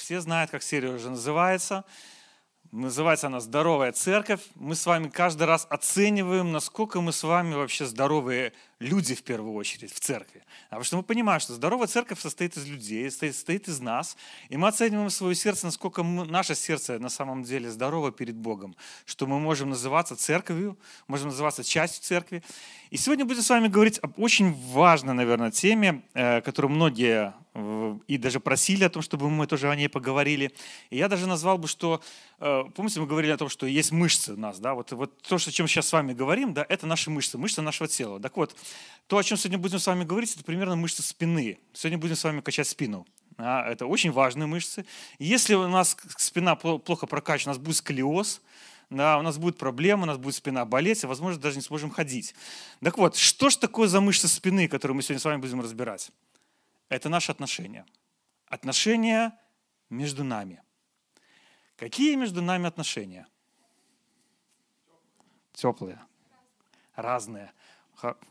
все знают, как серия уже называется. Называется она «Здоровая церковь». Мы с вами каждый раз оцениваем, насколько мы с вами вообще здоровые люди в первую очередь в церкви. А потому что мы понимаем, что здоровая церковь состоит из людей, состоит, состоит из нас. И мы оцениваем свое сердце, насколько мы, наше сердце на самом деле здорово перед Богом. Что мы можем называться церковью, можем называться частью церкви. И сегодня будем с вами говорить об очень важной, наверное, теме, э, которую многие и даже просили о том, чтобы мы тоже о ней поговорили. И я даже назвал бы, что, э, помните, мы говорили о том, что есть мышцы у нас, да, вот, вот то, о чем сейчас с вами говорим, да, это наши мышцы, мышцы нашего тела. Так вот, то, о чем сегодня будем с вами говорить, это примерно мышцы спины. Сегодня будем с вами качать спину. Да, это очень важные мышцы. Если у нас спина плохо прокачана, у нас будет сколиоз, да, у нас будет проблема, у нас будет спина болеть, а возможно даже не сможем ходить. Так вот, что же такое за мышцы спины, которые мы сегодня с вами будем разбирать? это наши отношения. Отношения между нами. Какие между нами отношения? Теплые, разные.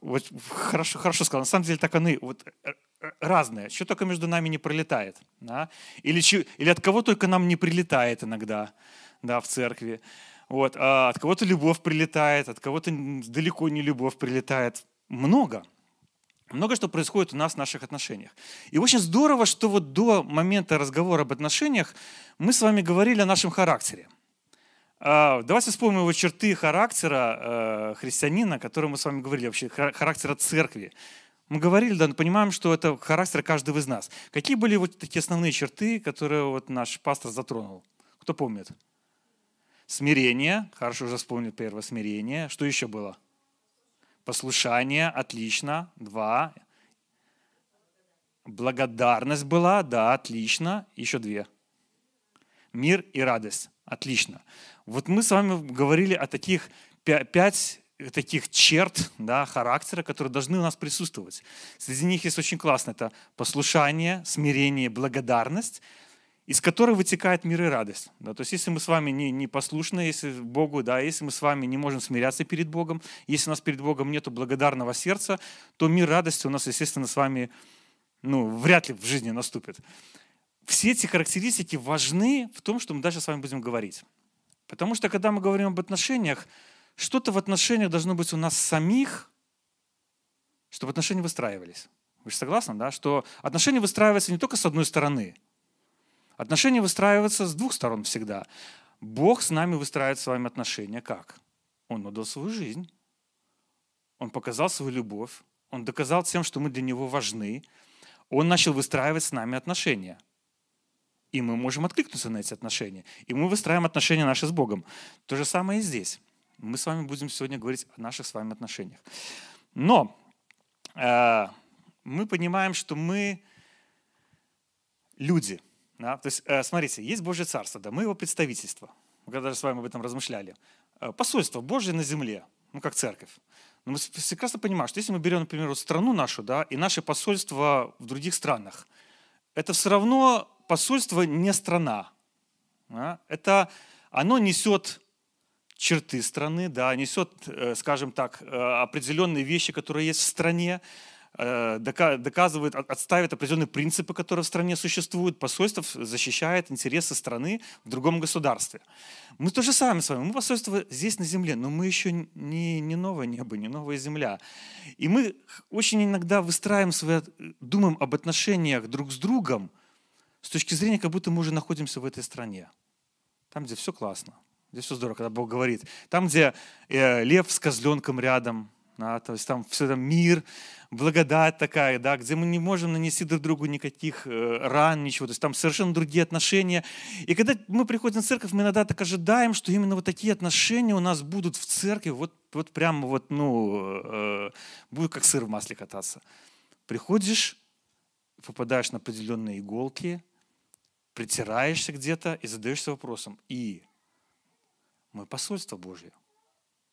Вот хорошо, хорошо сказал. На самом деле так они вот, э, э, разные. Что только между нами не пролетает. Да? Или, или от кого только нам не прилетает иногда да, в церкви. Вот. А от кого-то любовь прилетает, от кого-то далеко не любовь прилетает. Много. Много что происходит у нас в наших отношениях. И очень здорово, что вот до момента разговора об отношениях мы с вами говорили о нашем характере. А, давайте вспомним его черты характера э, христианина, о котором мы с вами говорили, вообще характера церкви. Мы говорили, да, понимаем, что это характер каждого из нас. Какие были вот такие основные черты, которые вот наш пастор затронул? Кто помнит? Смирение, хорошо уже вспомнил первое смирение. Что еще было? Послушание, отлично. Два. Благодарность была, да, отлично. Еще две. Мир и радость. Отлично. Вот мы с вами говорили о таких пять таких черт да, характера, которые должны у нас присутствовать. Среди них есть очень классно. Это послушание, смирение, благодарность из которой вытекает мир и радость. Да, то есть если мы с вами не, не послушны если Богу, да, если мы с вами не можем смиряться перед Богом, если у нас перед Богом нет благодарного сердца, то мир радости у нас, естественно, с вами ну, вряд ли в жизни наступит. Все эти характеристики важны в том, что мы дальше с вами будем говорить. Потому что когда мы говорим об отношениях, что-то в отношениях должно быть у нас самих, чтобы отношения выстраивались. Вы же согласны, да? Что отношения выстраиваются не только с одной стороны – Отношения выстраиваются с двух сторон всегда. Бог с нами выстраивает с вами отношения как? Он отдал свою жизнь. Он показал свою любовь. Он доказал тем, что мы для Него важны. Он начал выстраивать с нами отношения. И мы можем откликнуться на эти отношения. И мы выстраиваем отношения наши с Богом. То же самое и здесь. Мы с вами будем сегодня говорить о наших с вами отношениях. Но э, мы понимаем, что мы люди – да? То есть, э, смотрите, есть Божье Царство, да, мы его представительство. Мы когда даже с вами об этом размышляли. Э, посольство Божье на земле, ну, как церковь. Но мы прекрасно понимаем, что если мы берем, например, вот страну нашу, да, и наше посольство в других странах, это все равно посольство не страна. Да? Это, оно несет черты страны, да, несет, э, скажем так, определенные вещи, которые есть в стране, Э, доказывает, отставит определенные принципы, которые в стране существуют. Посольство защищает интересы страны в другом государстве. Мы то же самое с вами. Мы посольство здесь на земле, но мы еще не, не новое небо, не новая земля. И мы очень иногда выстраиваем свои, думаем об отношениях друг с другом с точки зрения, как будто мы уже находимся в этой стране. Там, где все классно, где все здорово, когда Бог говорит. Там, где э, лев с козленком рядом, да, то есть там все там мир, благодать такая, да, где мы не можем нанести друг другу никаких э, ран, ничего. То есть там совершенно другие отношения. И когда мы приходим в церковь, мы иногда так ожидаем, что именно вот такие отношения у нас будут в церкви, вот, вот прямо вот, ну, э, будет как сыр в масле кататься. Приходишь, попадаешь на определенные иголки, притираешься где-то и задаешься вопросом. И мы посольство Божье.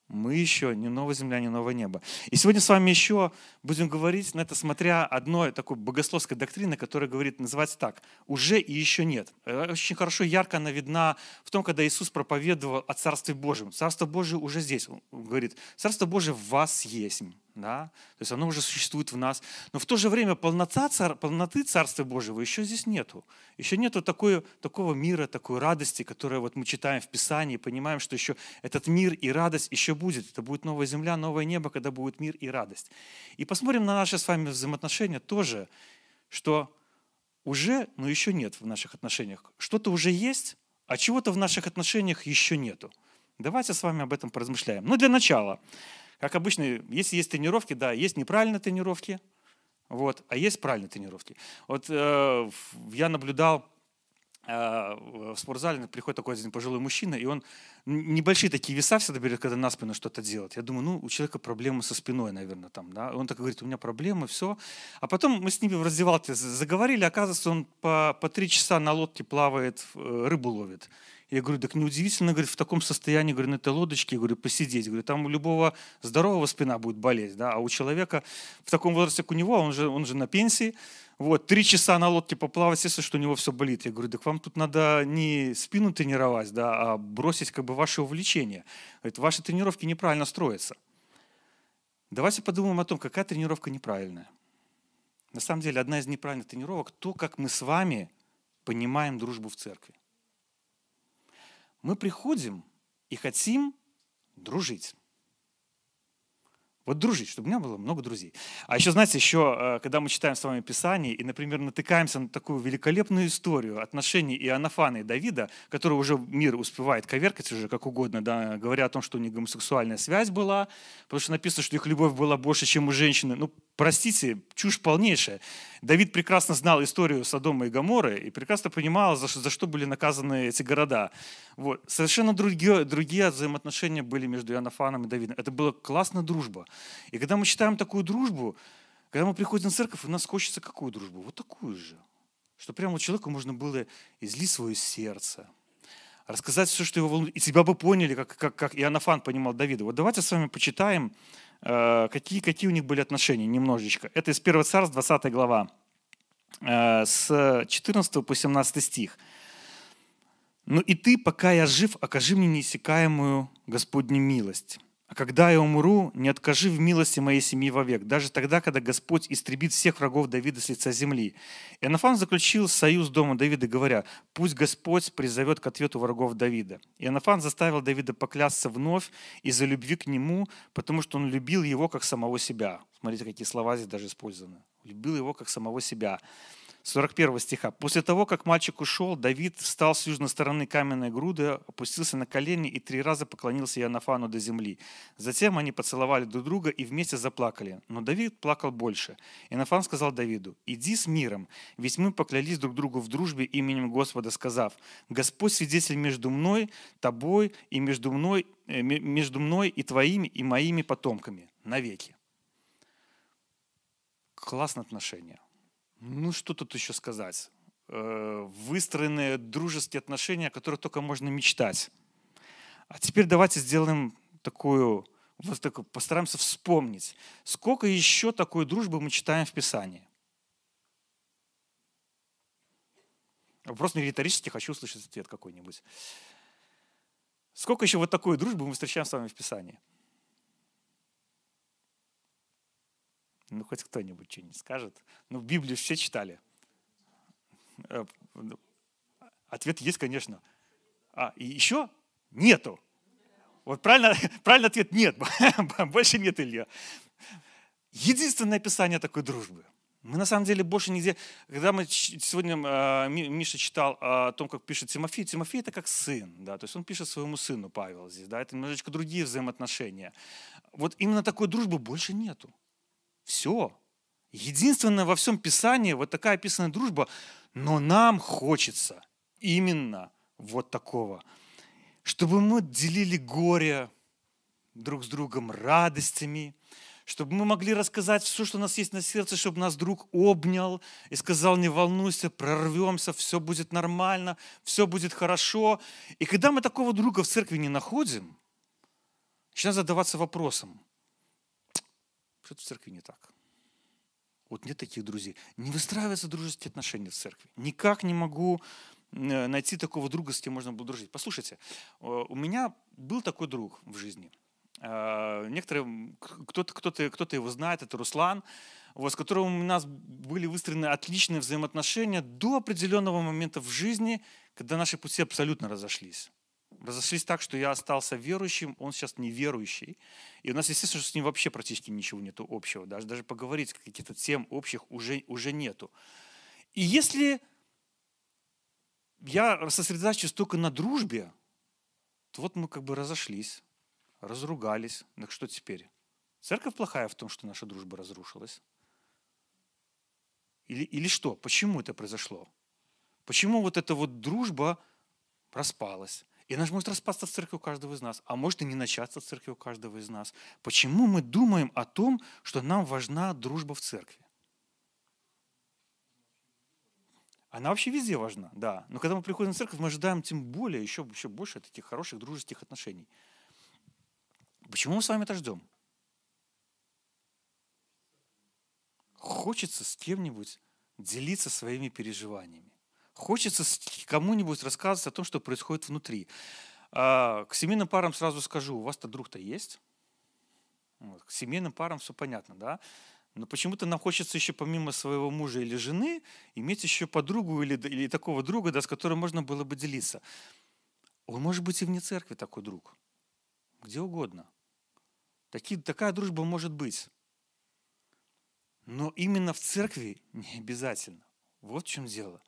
Мы еще не новая земля, не новое небо. И сегодня с вами еще будем говорить на это, смотря одной такой богословской доктрины, которая говорит, называется так, «уже и еще нет». Э, очень хорошо, ярко она видна в том, когда Иисус проповедовал о Царстве Божьем. Царство Божие уже здесь. Он говорит, Царство Божие в вас есть. Да, то есть оно уже существует в нас, но в то же время полнота, цар, полноты Царства Божьего еще здесь нету. Еще нету такой, такого мира, такой радости, которую вот мы читаем в Писании, понимаем, что еще этот мир и радость еще будет. Это будет новая земля, новое небо, когда будет мир и радость. И посмотрим на наши с вами взаимоотношения тоже, что уже, но еще нет в наших отношениях. Что-то уже есть, а чего-то в наших отношениях еще нету. Давайте с вами об этом поразмышляем. Ну, для начала, как обычно, если есть тренировки, да, есть неправильные тренировки, вот, а есть правильные тренировки. Вот э, я наблюдал э, в спортзале, приходит такой один пожилой мужчина, и он небольшие такие веса всегда берет, когда на спину что-то делать. Я думаю, ну, у человека проблемы со спиной, наверное, там, да. Он так говорит, у меня проблемы, все. А потом мы с ними в раздевалке заговорили, оказывается, он по, по три часа на лодке плавает, э, рыбу ловит. Я говорю, так неудивительно, говорит, в таком состоянии, говорю, на этой лодочке, говорю, посидеть. Говорю, там у любого здорового спина будет болеть, да, а у человека в таком возрасте, как у него, он же, он же на пенсии, вот, три часа на лодке поплавать, естественно, что у него все болит. Я говорю, так вам тут надо не спину тренировать, да, а бросить как бы ваше увлечение. Говорит, ваши тренировки неправильно строятся. Давайте подумаем о том, какая тренировка неправильная. На самом деле, одна из неправильных тренировок – то, как мы с вами понимаем дружбу в церкви мы приходим и хотим дружить. Вот дружить, чтобы у меня было много друзей. А еще, знаете, еще, э, когда мы читаем с вами Писание и, например, натыкаемся на такую великолепную историю отношений Иоаннафана и Давида, который уже мир успевает коверкать уже как угодно, да, говоря о том, что у них гомосексуальная связь была, потому что написано, что их любовь была больше, чем у женщины. Ну, простите, чушь полнейшая. Давид прекрасно знал историю Содома и Гаморы и прекрасно понимал, за, за что были наказаны эти города. Вот. Совершенно другие, другие взаимоотношения были между Иоаннафаном и Давидом. Это была классная дружба. И когда мы читаем такую дружбу, когда мы приходим в церковь, у нас хочется какую дружбу? Вот такую же. Что прямо у человека можно было излить свое сердце, рассказать все, что его волнует, и тебя бы поняли, как, как, как Иоаннафан понимал Давида. Вот давайте с вами почитаем какие, какие у них были отношения немножечко. Это из 1 Царств, 20 глава, э, с 14 по 17 стих. «Но и ты, пока я жив, окажи мне неиссякаемую Господню милость, а когда я умру, не откажи в милости моей семьи вовек, даже тогда, когда Господь истребит всех врагов Давида с лица земли. Иоаннафан заключил союз дома Давида, говоря, пусть Господь призовет к ответу врагов Давида. Иоаннафан заставил Давида поклясться вновь из-за любви к нему, потому что он любил его как самого себя. Смотрите, какие слова здесь даже использованы. Любил его как самого себя. 41 стиха. «После того, как мальчик ушел, Давид встал с южной стороны каменной груды, опустился на колени и три раза поклонился Иоаннафану до земли. Затем они поцеловали друг друга и вместе заплакали. Но Давид плакал больше. Иоаннафан сказал Давиду, «Иди с миром, ведь мы поклялись друг другу в дружбе именем Господа, сказав, Господь свидетель между мной, тобой и между мной, э, между мной и твоими и моими потомками навеки». Классное отношение ну, что тут еще сказать? Э, выстроенные дружеские отношения, о которых только можно мечтать. А теперь давайте сделаем такую, вот такую, постараемся вспомнить, сколько еще такой дружбы мы читаем в Писании. Вопрос не риторический, хочу услышать ответ какой-нибудь. Сколько еще вот такой дружбы мы встречаем с вами в Писании? Ну, хоть кто-нибудь что-нибудь скажет. Ну, Библию все читали. Э, ответ есть, конечно. А, и еще нету. Вот правильно, правильный ответ нет. Больше нет, Илья. Единственное описание такой дружбы. Мы на самом деле больше нигде... Когда мы сегодня э, Миша читал о том, как пишет Тимофей, Тимофей это как сын, да, то есть он пишет своему сыну Павел здесь, да, это немножечко другие взаимоотношения. Вот именно такой дружбы больше нету. Все. Единственное во всем Писании вот такая описанная дружба, но нам хочется именно вот такого, чтобы мы делили горе друг с другом радостями, чтобы мы могли рассказать все, что у нас есть на сердце, чтобы нас друг обнял и сказал, не волнуйся, прорвемся, все будет нормально, все будет хорошо. И когда мы такого друга в церкви не находим, начинаем задаваться вопросом, что-то в церкви не так. Вот нет таких друзей. Не выстраиваются дружеские отношения в церкви. Никак не могу э, найти такого друга, с кем можно было дружить. Послушайте, э, у меня был такой друг в жизни. Э, некоторые, кто-то, кто-то, кто-то его знает, это Руслан, вот, с которым у нас были выстроены отличные взаимоотношения до определенного момента в жизни, когда наши пути абсолютно разошлись. Разошлись так, что я остался верующим, он сейчас неверующий. И у нас, естественно, что с ним вообще практически ничего нету общего. Даже, даже поговорить каких-то тем общих уже, уже нету. И если я сосредотачиваюсь только на дружбе, то вот мы как бы разошлись, разругались. Так что теперь? Церковь плохая в том, что наша дружба разрушилась? Или, или что? Почему это произошло? Почему вот эта вот дружба распалась? И она же может распасться в церкви у каждого из нас, а может и не начаться в церкви у каждого из нас. Почему мы думаем о том, что нам важна дружба в церкви? Она вообще везде важна, да. Но когда мы приходим в церковь, мы ожидаем тем более еще, еще больше таких хороших дружеских отношений. Почему мы с вами это ждем? Хочется с кем-нибудь делиться своими переживаниями. Хочется кому-нибудь рассказывать о том, что происходит внутри. А, к семейным парам сразу скажу, у вас-то друг-то есть? К семейным парам все понятно, да? Но почему-то нам хочется еще помимо своего мужа или жены иметь еще подругу или, или такого друга, да, с которым можно было бы делиться. Он может быть и вне церкви такой друг. Где угодно. Таки, такая дружба может быть. Но именно в церкви не обязательно. Вот в чем дело.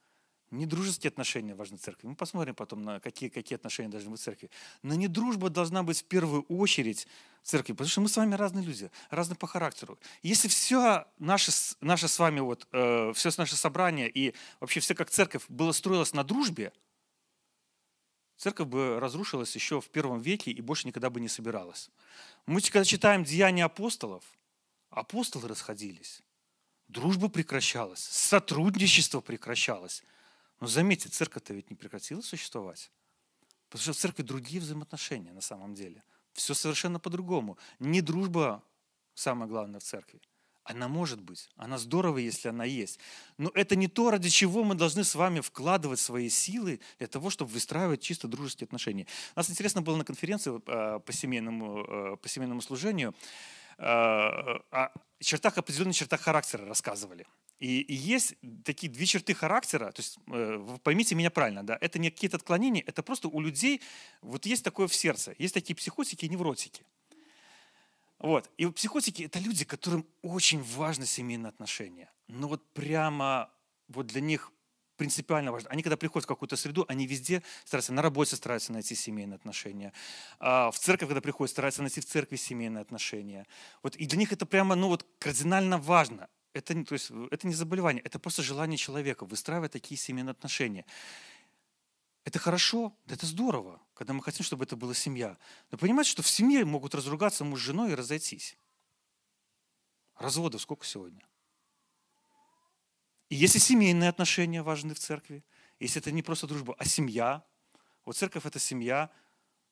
Не дружеские отношения важны церкви. Мы посмотрим потом, на какие, какие отношения должны быть в церкви. Но не дружба должна быть в первую очередь в церкви, потому что мы с вами разные люди, разные по характеру. Если все наше, наше с вами, вот, э, все наше собрание и вообще все как церковь было строилось на дружбе, церковь бы разрушилась еще в первом веке и больше никогда бы не собиралась. Мы, когда читаем Деяния апостолов, апостолы расходились, дружба прекращалась, сотрудничество прекращалось – но заметьте, церковь-то ведь не прекратила существовать. Потому что в церкви другие взаимоотношения на самом деле. Все совершенно по-другому. Не дружба самое главное в церкви. Она может быть. Она здорово, если она есть. Но это не то, ради чего мы должны с вами вкладывать свои силы для того, чтобы выстраивать чисто дружеские отношения. Нас интересно было на конференции э, по семейному, э, по семейному служению э, о чертах, определенных чертах характера рассказывали. И, и есть такие две черты характера, то есть э, поймите меня правильно, да, это не какие-то отклонения, это просто у людей вот есть такое в сердце, есть такие психотики и невротики. Вот. И психотики – это люди, которым очень важны семейные отношения. Но вот прямо вот для них принципиально важно. Они, когда приходят в какую-то среду, они везде стараются, на работе стараются найти семейные отношения. А в церковь, когда приходят, стараются найти в церкви семейные отношения. Вот, и для них это прямо ну, вот, кардинально важно это, то есть, это не заболевание, это просто желание человека выстраивать такие семейные отношения. Это хорошо, это здорово, когда мы хотим, чтобы это была семья. Но понимаете, что в семье могут разругаться муж с женой и разойтись. Разводов сколько сегодня? И если семейные отношения важны в церкви, если это не просто дружба, а семья, вот церковь – это семья,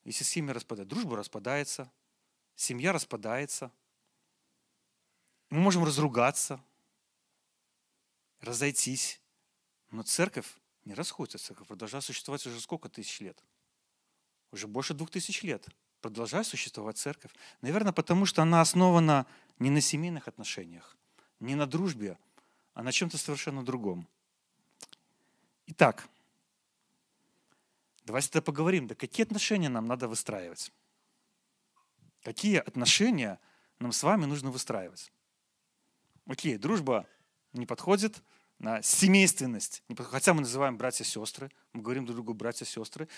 если семья распадается, дружба распадается, семья распадается – мы можем разругаться, разойтись, но церковь не расходится. Церковь продолжает существовать уже сколько тысяч лет? Уже больше двух тысяч лет продолжает существовать церковь. Наверное, потому что она основана не на семейных отношениях, не на дружбе, а на чем-то совершенно другом. Итак, давайте тогда поговорим, да какие отношения нам надо выстраивать? Какие отношения нам с вами нужно выстраивать? Окей, дружба не подходит на семейственность. Хотя мы называем братья-сестры, мы говорим друг другу братья-сестры.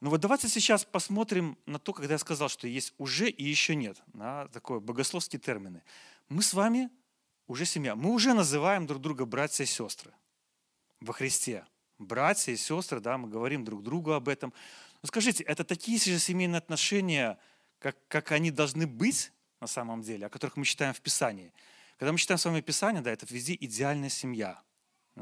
Но вот давайте сейчас посмотрим на то, когда я сказал, что есть уже и еще нет. На такое богословские термины. Мы с вами уже семья. Мы уже называем друг друга братья сестры во Христе. Братья и сестры, да, мы говорим друг другу об этом. Но скажите, это такие же семейные отношения, как, как они должны быть на самом деле, о которых мы читаем в Писании – когда мы читаем с вами Писание, да, это везде идеальная семья.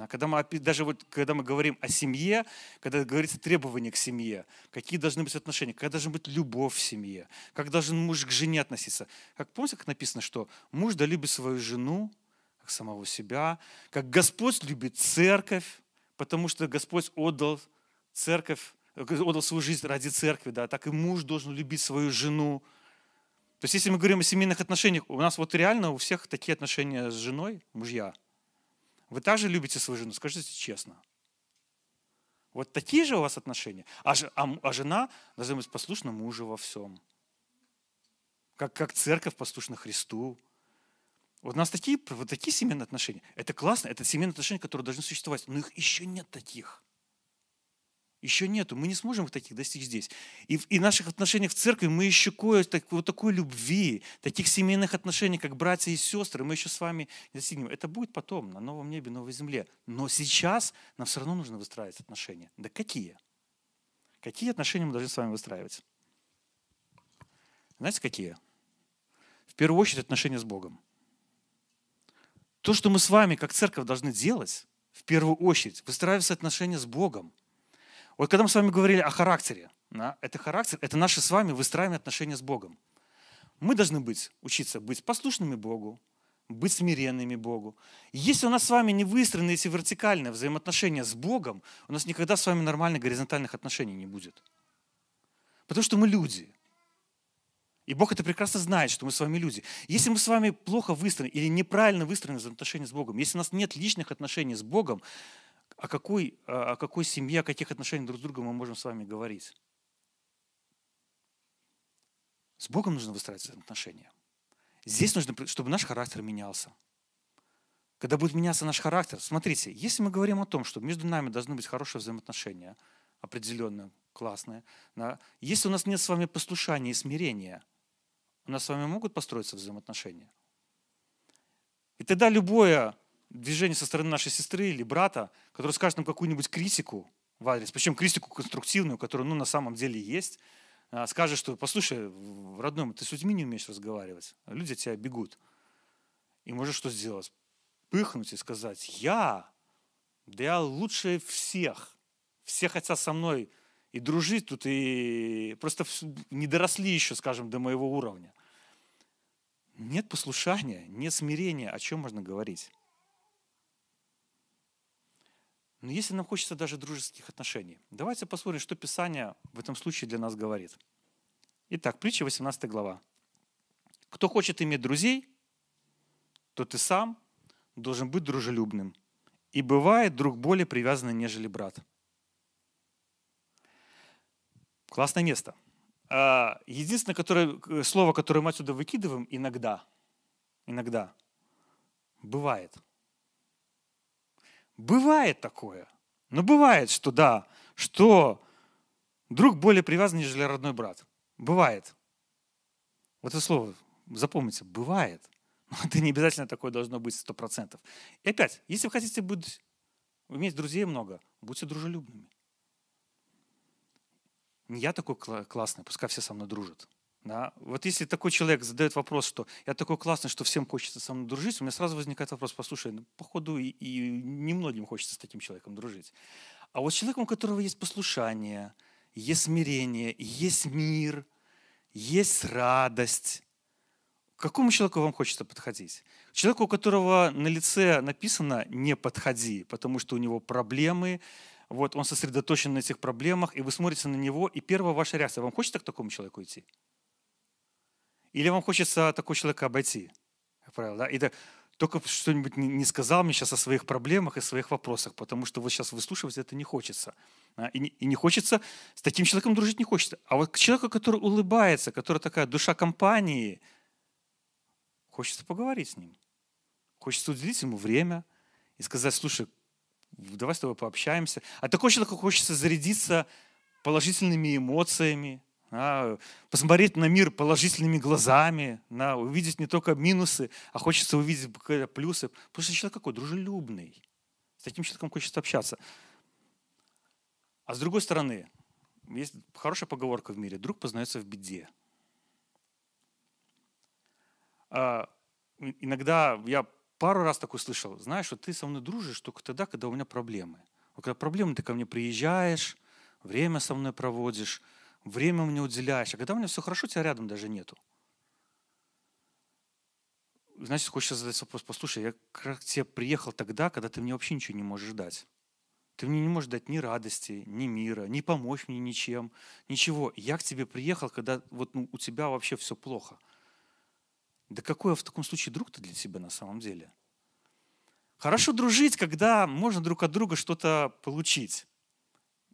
Когда мы, даже вот, когда мы говорим о семье, когда говорится требования к семье, какие должны быть отношения, какая должна быть любовь в семье, как должен муж к жене относиться. Как помните, как написано, что муж да любит свою жену, как самого себя, как Господь любит церковь, потому что Господь отдал церковь, отдал свою жизнь ради церкви, да, так и муж должен любить свою жену. То есть если мы говорим о семейных отношениях, у нас вот реально у всех такие отношения с женой, мужья. Вы также любите свою жену, скажите честно. Вот такие же у вас отношения. А, а, а жена должна быть послушна мужу во всем. Как, как церковь послушна Христу. Вот у нас такие, вот такие семейные отношения. Это классно, это семейные отношения, которые должны существовать. Но их еще нет таких. Еще нету. Мы не сможем их таких достичь здесь. И в и наших отношениях в церкви мы еще кое так, вот такой любви, таких семейных отношений, как братья и сестры, мы еще с вами не достигнем. Это будет потом, на новом небе, новой земле. Но сейчас нам все равно нужно выстраивать отношения. Да какие? Какие отношения мы должны с вами выстраивать? Знаете, какие? В первую очередь отношения с Богом. То, что мы с вами, как церковь, должны делать, в первую очередь, выстраивать отношения с Богом – вот когда мы с вами говорили о характере, да, это характер, это наши с вами выстраиваемые отношения с Богом. Мы должны быть, учиться быть послушными Богу, быть смиренными Богу. Если у нас с вами не выстроены эти вертикальные взаимоотношения с Богом, у нас никогда с вами нормальных горизонтальных отношений не будет. Потому что мы люди. И Бог это прекрасно знает, что мы с вами люди. Если мы с вами плохо выстроены или неправильно выстроены взаимоотношения с Богом, если у нас нет личных отношений с Богом, о какой, о какой семье, о каких отношениях друг с другом мы можем с вами говорить? С Богом нужно выстраивать отношения. Здесь нужно, чтобы наш характер менялся. Когда будет меняться наш характер, смотрите, если мы говорим о том, что между нами должны быть хорошие взаимоотношения, определенные, классные, да, если у нас нет с вами послушания и смирения, у нас с вами могут построиться взаимоотношения. И тогда любое движение со стороны нашей сестры или брата, который скажет нам какую-нибудь критику в адрес, причем критику конструктивную, которая ну, на самом деле есть, а, скажет, что, послушай, родной, ты с людьми не умеешь разговаривать, люди от тебя бегут. И можешь что сделать? Пыхнуть и сказать, я, да я лучше всех. Все хотят со мной и дружить тут, и просто не доросли еще, скажем, до моего уровня. Нет послушания, нет смирения, о чем можно говорить? Но если нам хочется даже дружеских отношений, давайте посмотрим, что Писание в этом случае для нас говорит. Итак, притча 18 глава. Кто хочет иметь друзей, то ты сам должен быть дружелюбным. И бывает друг более привязанный, нежели брат. Классное место. А, единственное которое, э, слово, которое мы отсюда выкидываем, иногда, иногда, бывает – Бывает такое. Но бывает, что да, что друг более привязан, нежели родной брат. Бывает. Вот это слово запомните, бывает. Но это не обязательно такое должно быть сто процентов. И опять, если вы хотите быть, иметь друзей много, будьте дружелюбными. Не я такой классный, пускай все со мной дружат. Да? Вот если такой человек задает вопрос, что я такой классный, что всем хочется со мной дружить, у меня сразу возникает вопрос, послушай, ну, походу и, и немногим хочется с таким человеком дружить. А вот человеком, у которого есть послушание, есть смирение, есть мир, есть радость, к какому человеку вам хочется подходить? Человеку, у которого на лице написано «не подходи», потому что у него проблемы, вот он сосредоточен на этих проблемах, и вы смотрите на него, и первая ваша реакция, вам хочется к такому человеку идти? Или вам хочется такого человека обойти, как правило, да? И так, только что-нибудь не сказал мне сейчас о своих проблемах и своих вопросах, потому что вот сейчас выслушивать это не хочется. И не, и не хочется, с таким человеком дружить не хочется. А вот к человеку, который улыбается, который такая душа компании, хочется поговорить с ним. Хочется уделить ему время и сказать, слушай, давай с тобой пообщаемся. А такой человек хочется зарядиться положительными эмоциями, а, посмотреть на мир положительными глазами, на, увидеть не только минусы, а хочется увидеть плюсы. Потому что человек какой? Дружелюбный. С таким человеком хочется общаться. А с другой стороны, есть хорошая поговорка в мире. Друг познается в беде. А, иногда я пару раз такой слышал, знаешь, что ты со мной дружишь только тогда, когда у меня проблемы. Вот когда проблемы, ты ко мне приезжаешь, время со мной проводишь, время мне уделяешь. А когда у меня все хорошо, тебя рядом даже нету. Значит, хочется задать вопрос, послушай, я к тебе приехал тогда, когда ты мне вообще ничего не можешь дать. Ты мне не можешь дать ни радости, ни мира, ни помочь мне ничем, ничего. Я к тебе приехал, когда вот ну, у тебя вообще все плохо. Да какой я в таком случае друг-то для тебя на самом деле? Хорошо дружить, когда можно друг от друга что-то получить.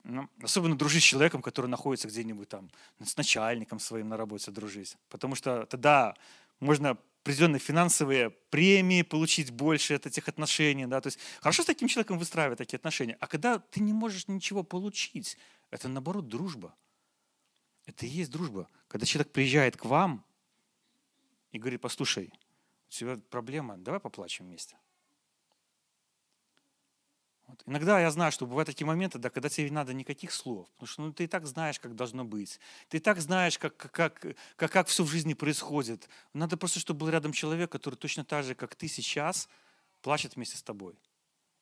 Ну, особенно дружить с человеком, который находится где-нибудь там, с начальником своим на работе дружить. Потому что тогда можно определенные финансовые премии получить больше от этих отношений. Да? То есть хорошо с таким человеком выстраивать такие отношения. А когда ты не можешь ничего получить, это наоборот дружба. Это и есть дружба. Когда человек приезжает к вам и говорит, послушай, у тебя проблема, давай поплачем вместе. Вот. Иногда я знаю, что бывают такие моменты, да, когда тебе не надо никаких слов, потому что ну, ты и так знаешь, как должно быть. Ты и так знаешь, как, как, как, как, все в жизни происходит. Надо просто, чтобы был рядом человек, который точно так же, как ты сейчас, плачет вместе с тобой.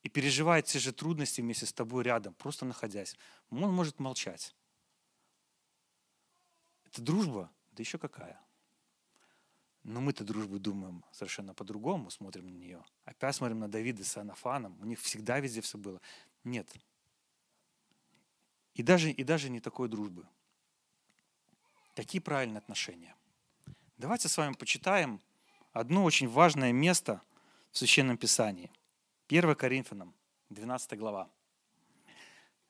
И переживает те же трудности вместе с тобой рядом, просто находясь. Он может молчать. Это дружба, да еще какая. Но мы-то дружбу думаем совершенно по-другому, смотрим на нее. Опять смотрим на Давида с Анафаном. У них всегда везде все было. Нет. И даже, и даже не такой дружбы. Какие правильные отношения? Давайте с вами почитаем одно очень важное место в Священном Писании. 1 Коринфянам, 12 глава.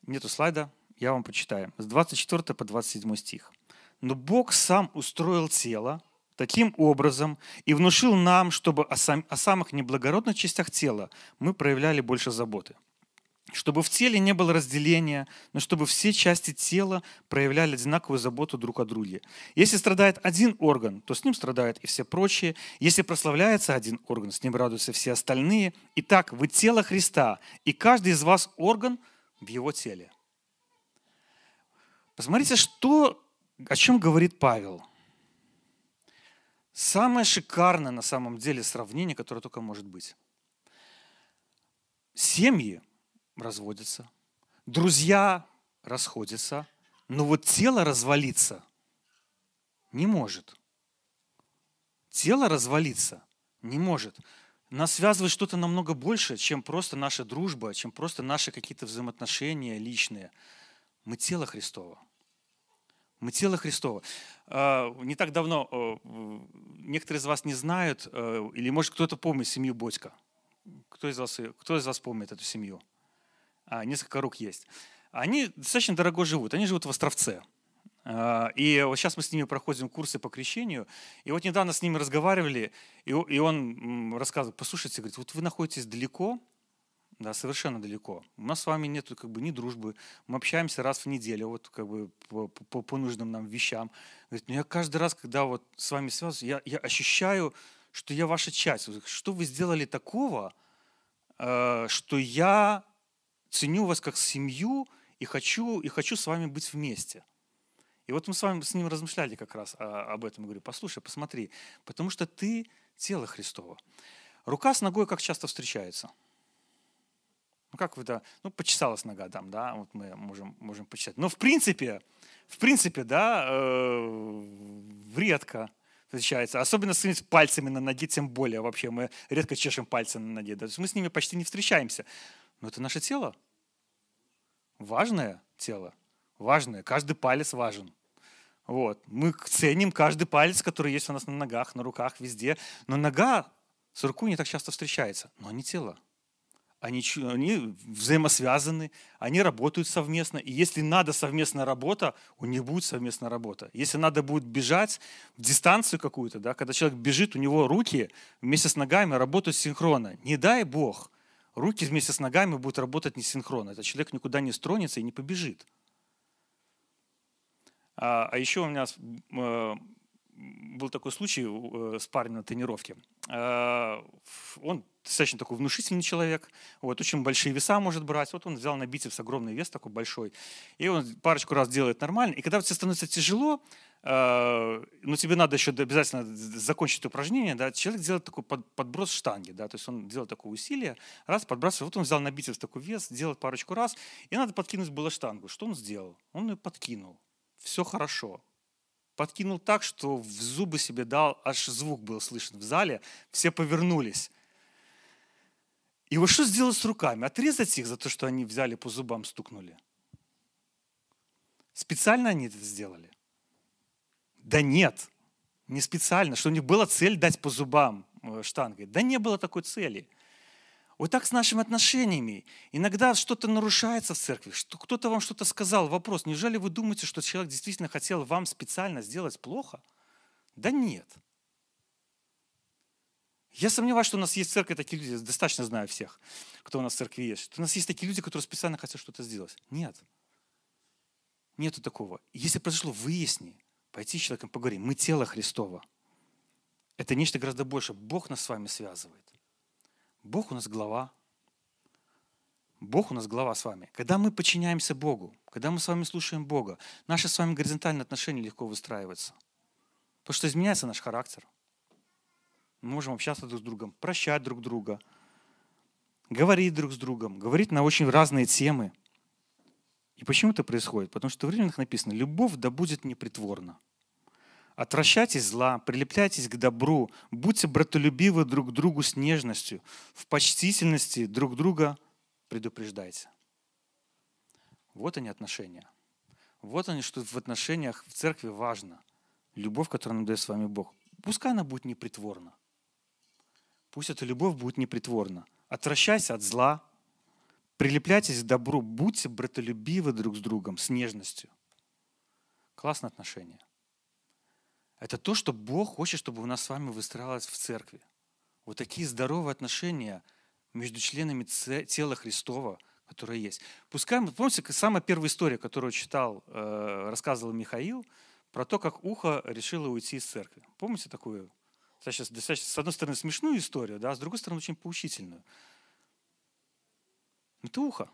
Нету слайда, я вам почитаю. С 24 по 27 стих. «Но Бог сам устроил тело, таким образом и внушил нам, чтобы о, сам, о самых неблагородных частях тела мы проявляли больше заботы. Чтобы в теле не было разделения, но чтобы все части тела проявляли одинаковую заботу друг о друге. Если страдает один орган, то с ним страдают и все прочие. Если прославляется один орган, с ним радуются все остальные. Итак, вы тело Христа, и каждый из вас орган в его теле. Посмотрите, что, о чем говорит Павел – Самое шикарное на самом деле сравнение, которое только может быть. Семьи разводятся, друзья расходятся, но вот тело развалиться не может. Тело развалиться не может. Нас связывает что-то намного больше, чем просто наша дружба, чем просто наши какие-то взаимоотношения личные. Мы тело Христово. Мы тело Христово. А, не так давно, некоторые из вас не знают, э, или может кто-то помнит семью Бодько. Кто из вас, кто из вас помнит эту семью? А, несколько рук есть. Они достаточно дорого живут. Они живут в Островце. А, и вот сейчас мы с ними проходим курсы по крещению. И вот недавно с ними разговаривали, и он рассказывал, послушайте, говорит, вот вы находитесь далеко, да, совершенно далеко. У нас с вами нет как бы ни дружбы. Мы общаемся раз в неделю, вот как бы по, по, по нужным нам вещам. Говорит, ну я каждый раз, когда вот с вами связываюсь, я, я ощущаю, что я ваша часть. Что вы сделали такого, э, что я ценю вас как семью и хочу, и хочу с вами быть вместе. И вот мы с вами с ним размышляли как раз об этом. говорю, послушай, посмотри, потому что ты тело Христово. Рука с ногой как часто встречается – ну, как это, ну, почесалась нога там, да, вот мы можем, можем почесать. Но в принципе, в принципе, да, э, редко встречается. Особенно с пальцами на ноге, тем более вообще. Мы редко чешем пальцы на ноге. Да? То есть мы с ними почти не встречаемся. Но это наше тело. Важное тело. Важное. Каждый палец важен. Вот. Мы ценим каждый палец, который есть у нас на ногах, на руках, везде. Но нога с рукой не так часто встречается. Но не тело они, они взаимосвязаны, они работают совместно. И если надо совместная работа, у них будет совместная работа. Если надо будет бежать в дистанцию какую-то, да, когда человек бежит, у него руки вместе с ногами работают синхронно. Не дай Бог, руки вместе с ногами будут работать не синхронно. Этот человек никуда не стронется и не побежит. А, а еще у меня э, был такой случай э, с парнем на тренировке. Э, он достаточно такой внушительный человек, вот, очень большие веса может брать. Вот он взял на бицепс огромный вес такой большой, и он парочку раз делает нормально. И когда тебе становится тяжело, э, ну, тебе надо еще обязательно закончить упражнение, да, человек делает такой под, подброс штанги, да, то есть он делает такое усилие, раз, подбрасывает, вот он взял на бицепс такой вес, делает парочку раз, и надо подкинуть было штангу. Что он сделал? Он ее подкинул. Все хорошо подкинул так, что в зубы себе дал, аж звук был слышен в зале, все повернулись. И вот что сделать с руками? Отрезать их за то, что они взяли по зубам, стукнули? Специально они это сделали? Да нет. Не специально, что у них была цель дать по зубам э, штангой. Да не было такой цели. Вот так с нашими отношениями. Иногда что-то нарушается в церкви, что кто-то вам что-то сказал. Вопрос, неужели вы думаете, что человек действительно хотел вам специально сделать плохо? Да нет. Я сомневаюсь, что у нас есть в церкви такие люди, достаточно знаю всех, кто у нас в церкви есть. Что у нас есть такие люди, которые специально хотят что-то сделать. Нет. Нету такого. Если произошло, выясни. Пойти с человеком поговорить. Мы тело Христова. Это нечто гораздо больше. Бог нас с вами связывает. Бог у нас глава. Бог у нас глава с вами. Когда мы подчиняемся Богу, когда мы с вами слушаем Бога, наши с вами горизонтальные отношения легко выстраиваются. Потому что изменяется наш характер. Мы можем общаться друг с другом, прощать друг друга, говорить друг с другом, говорить на очень разные темы. И почему это происходит? Потому что в Римлянах написано, любовь да будет непритворна. Отвращайтесь зла, прилепляйтесь к добру, будьте братолюбивы друг к другу с нежностью, в почтительности друг друга предупреждайте. Вот они отношения. Вот они, что в отношениях в церкви важно. Любовь, которую нам дает с вами Бог. Пускай она будет непритворна. Пусть эта любовь будет непритворна. Отвращайся от зла, прилепляйтесь к добру, будьте братолюбивы друг с другом, с нежностью. Классное отношение. Это то, что Бог хочет, чтобы у нас с вами выстраивалось в церкви. Вот такие здоровые отношения между членами тела Христова, которые есть. Пускай, помните, самая первая история, которую читал, э, рассказывал Михаил, про то, как ухо решило уйти из церкви. Помните такую, достаточно, достаточно, с одной стороны, смешную историю, да, а с другой стороны, очень поучительную. Это ухо.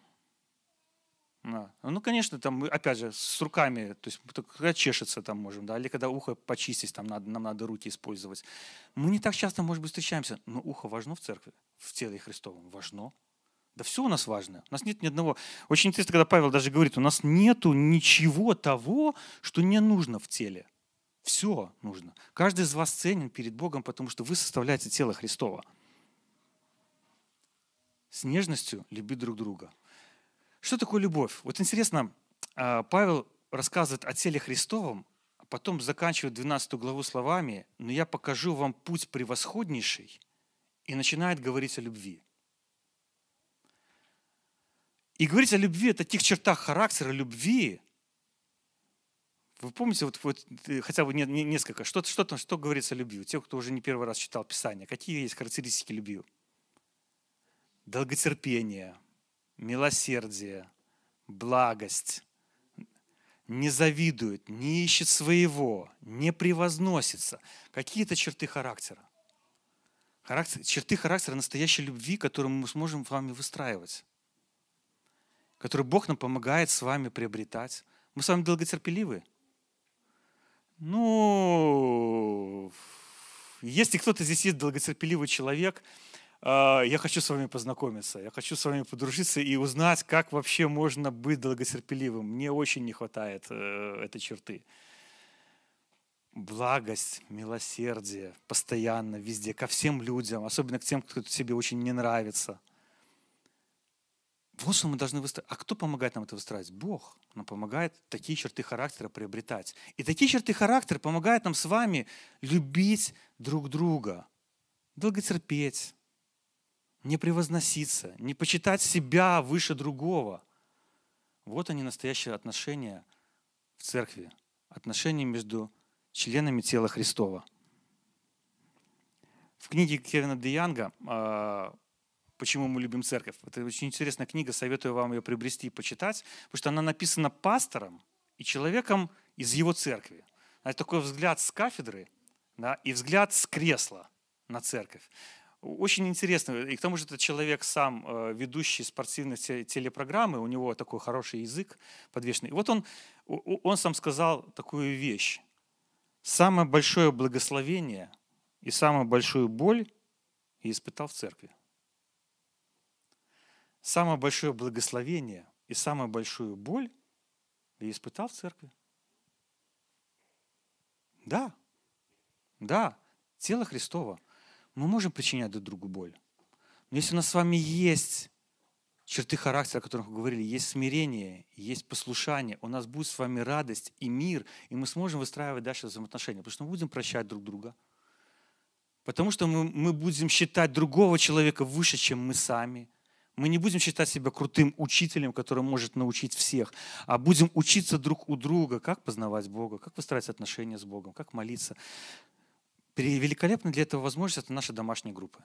Да. Ну, конечно, там, опять же, с руками, то есть когда чешется там можем, да, или когда ухо почистить, там надо, нам надо руки использовать. Мы не так часто, может быть, встречаемся, но ухо важно в церкви, в теле Христовом, важно. Да все у нас важно. У нас нет ни одного. Очень интересно, когда Павел даже говорит, у нас нету ничего того, что не нужно в теле. Все нужно. Каждый из вас ценен перед Богом, потому что вы составляете тело Христова. С нежностью люби друг друга. Что такое любовь? Вот интересно, а, Павел рассказывает о теле Христовом, а потом заканчивает 12 главу словами «Но я покажу вам путь превосходнейший» и начинает говорить о любви. И говорить о любви, о таких чертах характера любви, вы помните, вот, вот э, хотя бы не, не, несколько, что, что, там, что говорится о любви? У тех, кто уже не первый раз читал Писание, какие есть характеристики любви? Долготерпение, милосердие, благость, не завидует, не ищет своего, не превозносится. Какие-то черты характера. Характер, черты характера настоящей любви, которую мы сможем с вами выстраивать. Который Бог нам помогает с вами приобретать. Мы с вами долготерпеливы. Ну, если кто-то здесь есть долготерпеливый человек, я хочу с вами познакомиться, я хочу с вами подружиться и узнать, как вообще можно быть долготерпеливым. Мне очень не хватает э, этой черты. Благость, милосердие, постоянно, везде, ко всем людям, особенно к тем, кто тебе очень не нравится. Вот что мы должны выстроить. А кто помогает нам это выстраивать? Бог нам помогает такие черты характера приобретать. И такие черты характера помогают нам с вами любить друг друга, долготерпеть, не превозноситься, не почитать себя выше другого. Вот они настоящие отношения в церкви, отношения между членами тела Христова. В книге Кевина Де Янга а, «Почему мы любим церковь» это очень интересная книга, советую вам ее приобрести и почитать, потому что она написана пастором и человеком из его церкви. Это такой взгляд с кафедры да, и взгляд с кресла на церковь. Очень интересно. И к тому же этот человек сам э, ведущий спортивной телепрограммы, у него такой хороший язык подвешенный. И вот он, он сам сказал такую вещь. Самое большое благословение и самую большую боль я испытал в церкви. Самое большое благословение и самую большую боль я испытал в церкви. Да, да, тело Христово – мы можем причинять друг другу боль. Но если у нас с вами есть черты характера, о которых мы говорили, есть смирение, есть послушание, у нас будет с вами радость и мир, и мы сможем выстраивать дальше взаимоотношения, потому что мы будем прощать друг друга, потому что мы, мы будем считать другого человека выше, чем мы сами. Мы не будем считать себя крутым учителем, который может научить всех, а будем учиться друг у друга, как познавать Бога, как выстраивать отношения с Богом, как молиться. Великолепно для этого возможность – это наша домашняя группа.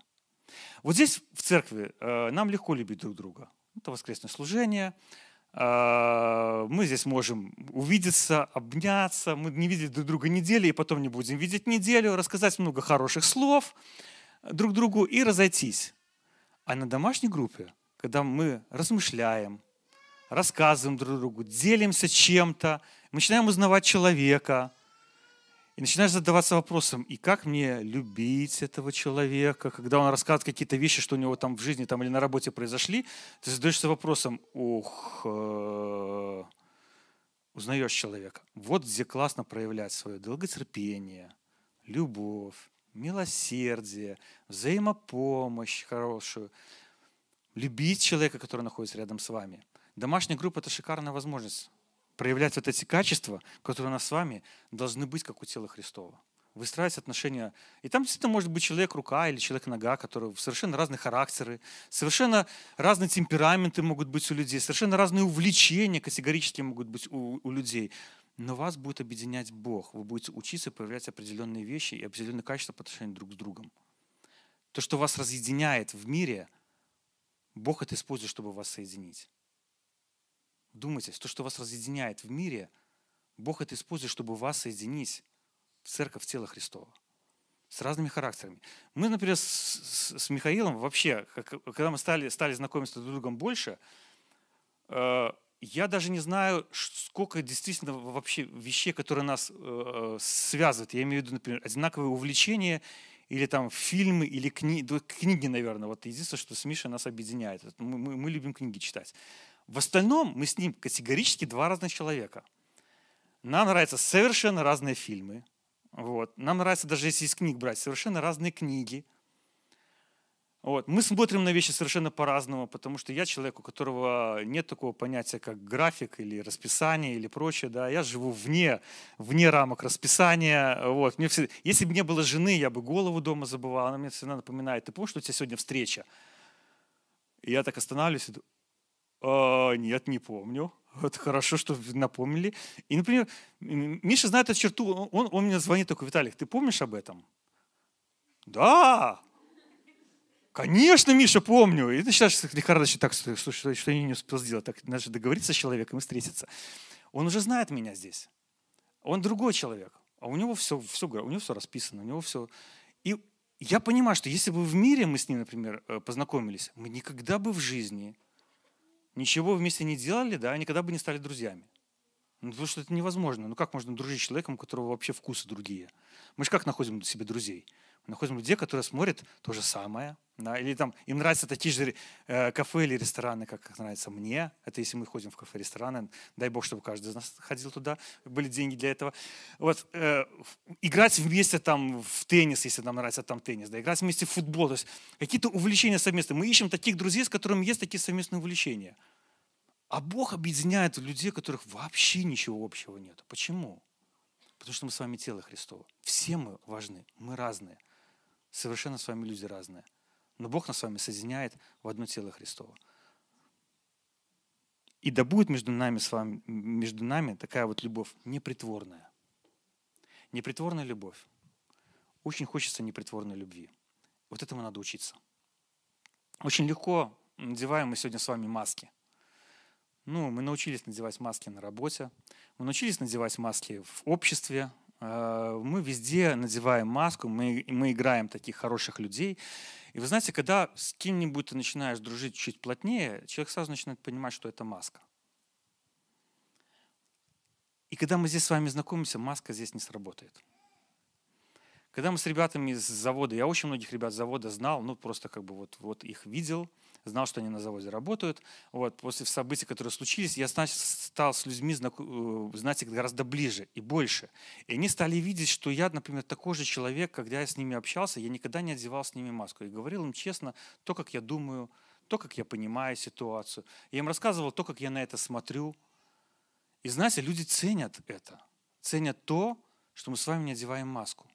Вот здесь, в церкви, э, нам легко любить друг друга. Это воскресное служение. Э, мы здесь можем увидеться, обняться. Мы не видели друг друга недели, и потом не будем видеть неделю, рассказать много хороших слов друг другу и разойтись. А на домашней группе, когда мы размышляем, рассказываем друг другу, делимся чем-то, начинаем узнавать человека – и начинаешь задаваться вопросом, и как мне любить этого человека, когда он рассказывает какие-то вещи, что у него там в жизни там, или на работе произошли, ты задаешься вопросом, ух, э, узнаешь человека. Вот где классно проявлять свое долготерпение, любовь, милосердие, взаимопомощь хорошую, любить человека, который находится рядом с вами. Домашняя группа – это шикарная возможность проявлять вот эти качества, которые у нас с вами должны быть, как у тела Христова. Выстраивать отношения. И там действительно может быть человек-рука или человек-нога, которые совершенно разные характеры, совершенно разные темпераменты могут быть у людей, совершенно разные увлечения категорически могут быть у, у людей. Но вас будет объединять Бог. Вы будете учиться проявлять определенные вещи и определенные качества по отношению друг с другом. То, что вас разъединяет в мире, Бог это использует, чтобы вас соединить. Вдумайтесь, то, что вас разъединяет в мире, Бог это использует, чтобы вас соединить в церковь, в тело Христова. С разными характерами. Мы, например, с, с, с Михаилом вообще, когда мы стали, стали знакомиться друг с другом больше, э, я даже не знаю, сколько действительно вообще вещей, которые нас э, связывают. Я имею в виду, например, одинаковые увлечения или там фильмы, или кни... книги, наверное. Вот единственное, что с Мишей нас объединяет. Мы, мы, мы любим книги читать. В остальном мы с ним категорически два разных человека. Нам нравятся совершенно разные фильмы. Вот. Нам нравится, даже если из книг брать, совершенно разные книги. Вот. Мы смотрим на вещи совершенно по-разному, потому что я человек, у которого нет такого понятия, как график или расписание или прочее. Да. Я живу вне, вне рамок расписания. Вот. Мне все... Если бы не было жены, я бы голову дома забывал. Она мне всегда напоминает, ты помнишь, что у тебя сегодня встреча? И я так останавливаюсь и думаю, а, нет, не помню. Вот хорошо, что напомнили. И, например, Миша знает эту черту. Он, он мне звонит такой, Виталик, ты помнишь об этом? Да, Конечно, Миша, помню. И ты сейчас еще так, что, что, что я не успел сделать. Так, надо же договориться с человеком и встретиться. Он уже знает меня здесь. Он другой человек. А у него все, все, у него все расписано, у него все. И я понимаю, что если бы в мире мы с ним, например, э, познакомились, мы никогда бы в жизни ничего вместе не делали, да, никогда бы не стали друзьями. Ну, потому что это невозможно. Ну как можно дружить с человеком, у которого вообще вкусы другие? Мы же как находим себе друзей? Находим людей, которые смотрят то же самое. Да? Или там им нравятся такие же э, кафе или рестораны, как нравится мне. Это если мы ходим в кафе, рестораны. Дай бог, чтобы каждый из нас ходил туда. Были деньги для этого. Вот, э, играть вместе там в теннис, если нам нравится там теннис. Да? Играть вместе в футбол. То есть какие-то увлечения совместные. Мы ищем таких друзей, с которыми есть такие совместные увлечения. А Бог объединяет людей, у которых вообще ничего общего нет. Почему? Потому что мы с вами тело Христово. Все мы важны, мы разные. Совершенно с вами люди разные. Но Бог нас с вами соединяет в одно тело Христово. И да будет между нами с вами, между нами такая вот любовь непритворная. Непритворная любовь. Очень хочется непритворной любви. Вот этому надо учиться. Очень легко надеваем мы сегодня с вами маски – ну, мы научились надевать маски на работе, мы научились надевать маски в обществе, мы везде надеваем маску, мы, мы играем таких хороших людей. И вы знаете, когда с кем-нибудь ты начинаешь дружить чуть плотнее, человек сразу начинает понимать, что это маска. И когда мы здесь с вами знакомимся, маска здесь не сработает. Когда мы с ребятами из завода, я очень многих ребят с завода знал, ну просто как бы вот, вот их видел, знал, что они на заводе работают. Вот, после событий, которые случились, я стал с людьми э, знать их гораздо ближе и больше. И они стали видеть, что я, например, такой же человек, когда я с ними общался, я никогда не одевал с ними маску. И говорил им честно то, как я думаю, то, как я понимаю ситуацию. Я им рассказывал то, как я на это смотрю. И знаете, люди ценят это. Ценят то, что мы с вами не одеваем маску.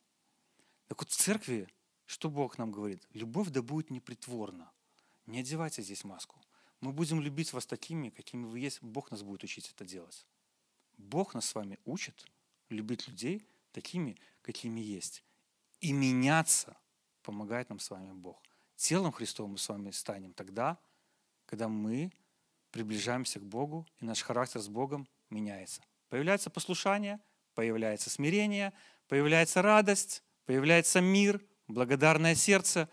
Так вот в церкви, что Бог нам говорит? Любовь да будет непритворна. Не одевайте здесь маску. Мы будем любить вас такими, какими вы есть. Бог нас будет учить это делать. Бог нас с вами учит любить людей такими, какими есть. И меняться помогает нам с вами Бог. Телом Христовым мы с вами станем тогда, когда мы приближаемся к Богу, и наш характер с Богом меняется. Появляется послушание, появляется смирение, появляется радость, появляется мир, благодарное сердце.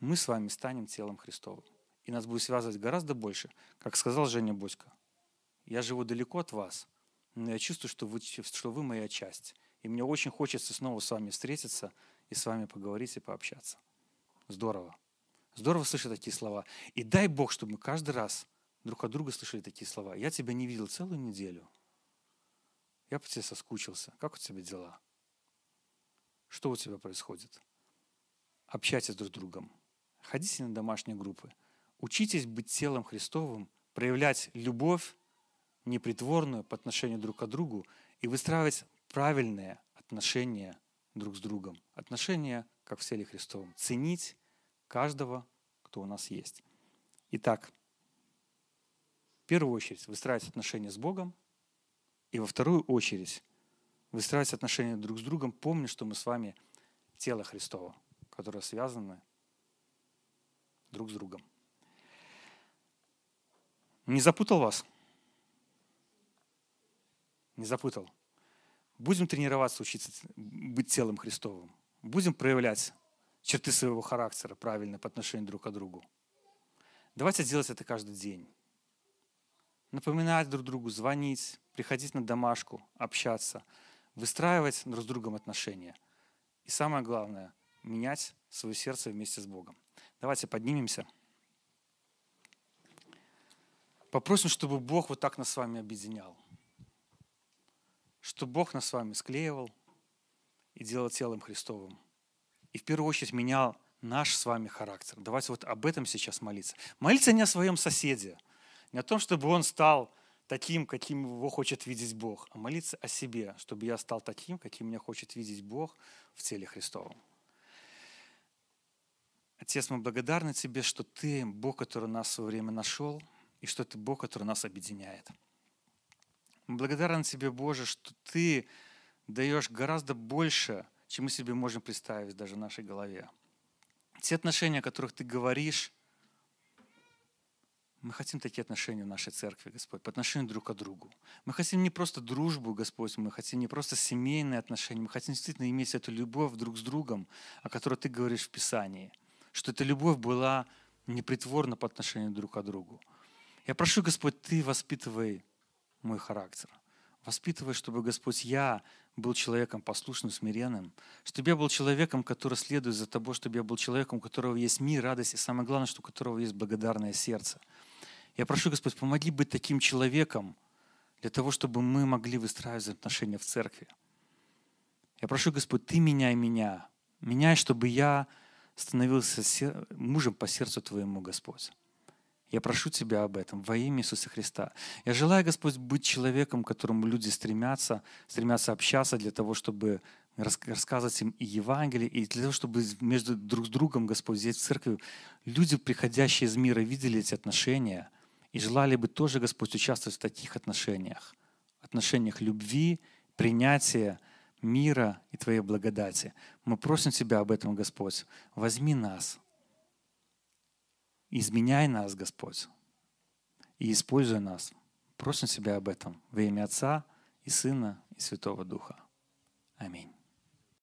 Мы с вами станем телом Христовым. И нас будет связывать гораздо больше. Как сказал Женя Боська, я живу далеко от вас, но я чувствую, что вы, что вы моя часть. И мне очень хочется снова с вами встретиться и с вами поговорить и пообщаться. Здорово. Здорово слышать такие слова. И дай Бог, чтобы мы каждый раз друг от друга слышали такие слова. Я тебя не видел целую неделю. Я по тебе соскучился. Как у тебя дела? Что у тебя происходит? Общайтесь друг с другом. Ходите на домашние группы. Учитесь быть телом Христовым, проявлять любовь непритворную по отношению друг к другу и выстраивать правильные отношения друг с другом. Отношения, как в теле Христовом. Ценить каждого, кто у нас есть. Итак, в первую очередь выстраивать отношения с Богом, и во вторую очередь выстраивать отношения друг с другом, помня, что мы с вами тело Христова, которое связано друг с другом. Не запутал вас? Не запутал. Будем тренироваться, учиться быть телом Христовым. Будем проявлять черты своего характера правильно по отношению друг к другу. Давайте делать это каждый день. Напоминать друг другу, звонить, приходить на домашку, общаться, выстраивать друг с другом отношения. И самое главное, менять свое сердце вместе с Богом. Давайте поднимемся. Попросим, чтобы Бог вот так нас с вами объединял. Чтобы Бог нас с вами склеивал и делал телом Христовым. И в первую очередь менял наш с вами характер. Давайте вот об этом сейчас молиться. Молиться не о своем соседе, не о том, чтобы он стал таким, каким его хочет видеть Бог, а молиться о себе, чтобы я стал таким, каким меня хочет видеть Бог в теле Христовом. Отец, мы благодарны Тебе, что Ты Бог, который нас в свое время нашел, и что Ты Бог, который нас объединяет. Мы благодарны Тебе, Боже, что Ты даешь гораздо больше, чем мы себе можем представить даже в нашей голове. Те отношения, о которых Ты говоришь, мы хотим такие отношения в нашей церкви, Господь, по отношению друг к другу. Мы хотим не просто дружбу, Господь, мы хотим не просто семейные отношения, мы хотим действительно иметь эту любовь друг с другом, о которой Ты говоришь в Писании. Что эта любовь была непритворна по отношению друг к другу. Я прошу, Господь, Ты воспитывай мой характер. Воспитывай, чтобы, Господь, я был человеком послушным, смиренным, чтобы я был человеком, который следует за Тобой, чтобы я был человеком, у которого есть мир, радость, и самое главное, что у которого есть благодарное сердце. Я прошу, Господь, помоги быть таким человеком для того, чтобы мы могли выстраивать отношения в церкви. Я прошу, Господь, Ты меняй меня. Меняй, чтобы я становился мужем по сердцу Твоему, Господь. Я прошу Тебя об этом во имя Иисуса Христа. Я желаю, Господь, быть человеком, к которому люди стремятся, стремятся общаться для того, чтобы рассказывать им и Евангелие, и для того, чтобы между друг с другом, Господь, здесь в церкви люди, приходящие из мира, видели эти отношения – и желали бы тоже, Господь, участвовать в таких отношениях. Отношениях любви, принятия, мира и Твоей благодати. Мы просим Тебя об этом, Господь. Возьми нас. Изменяй нас, Господь. И используй нас. Просим Тебя об этом во имя Отца и Сына и Святого Духа.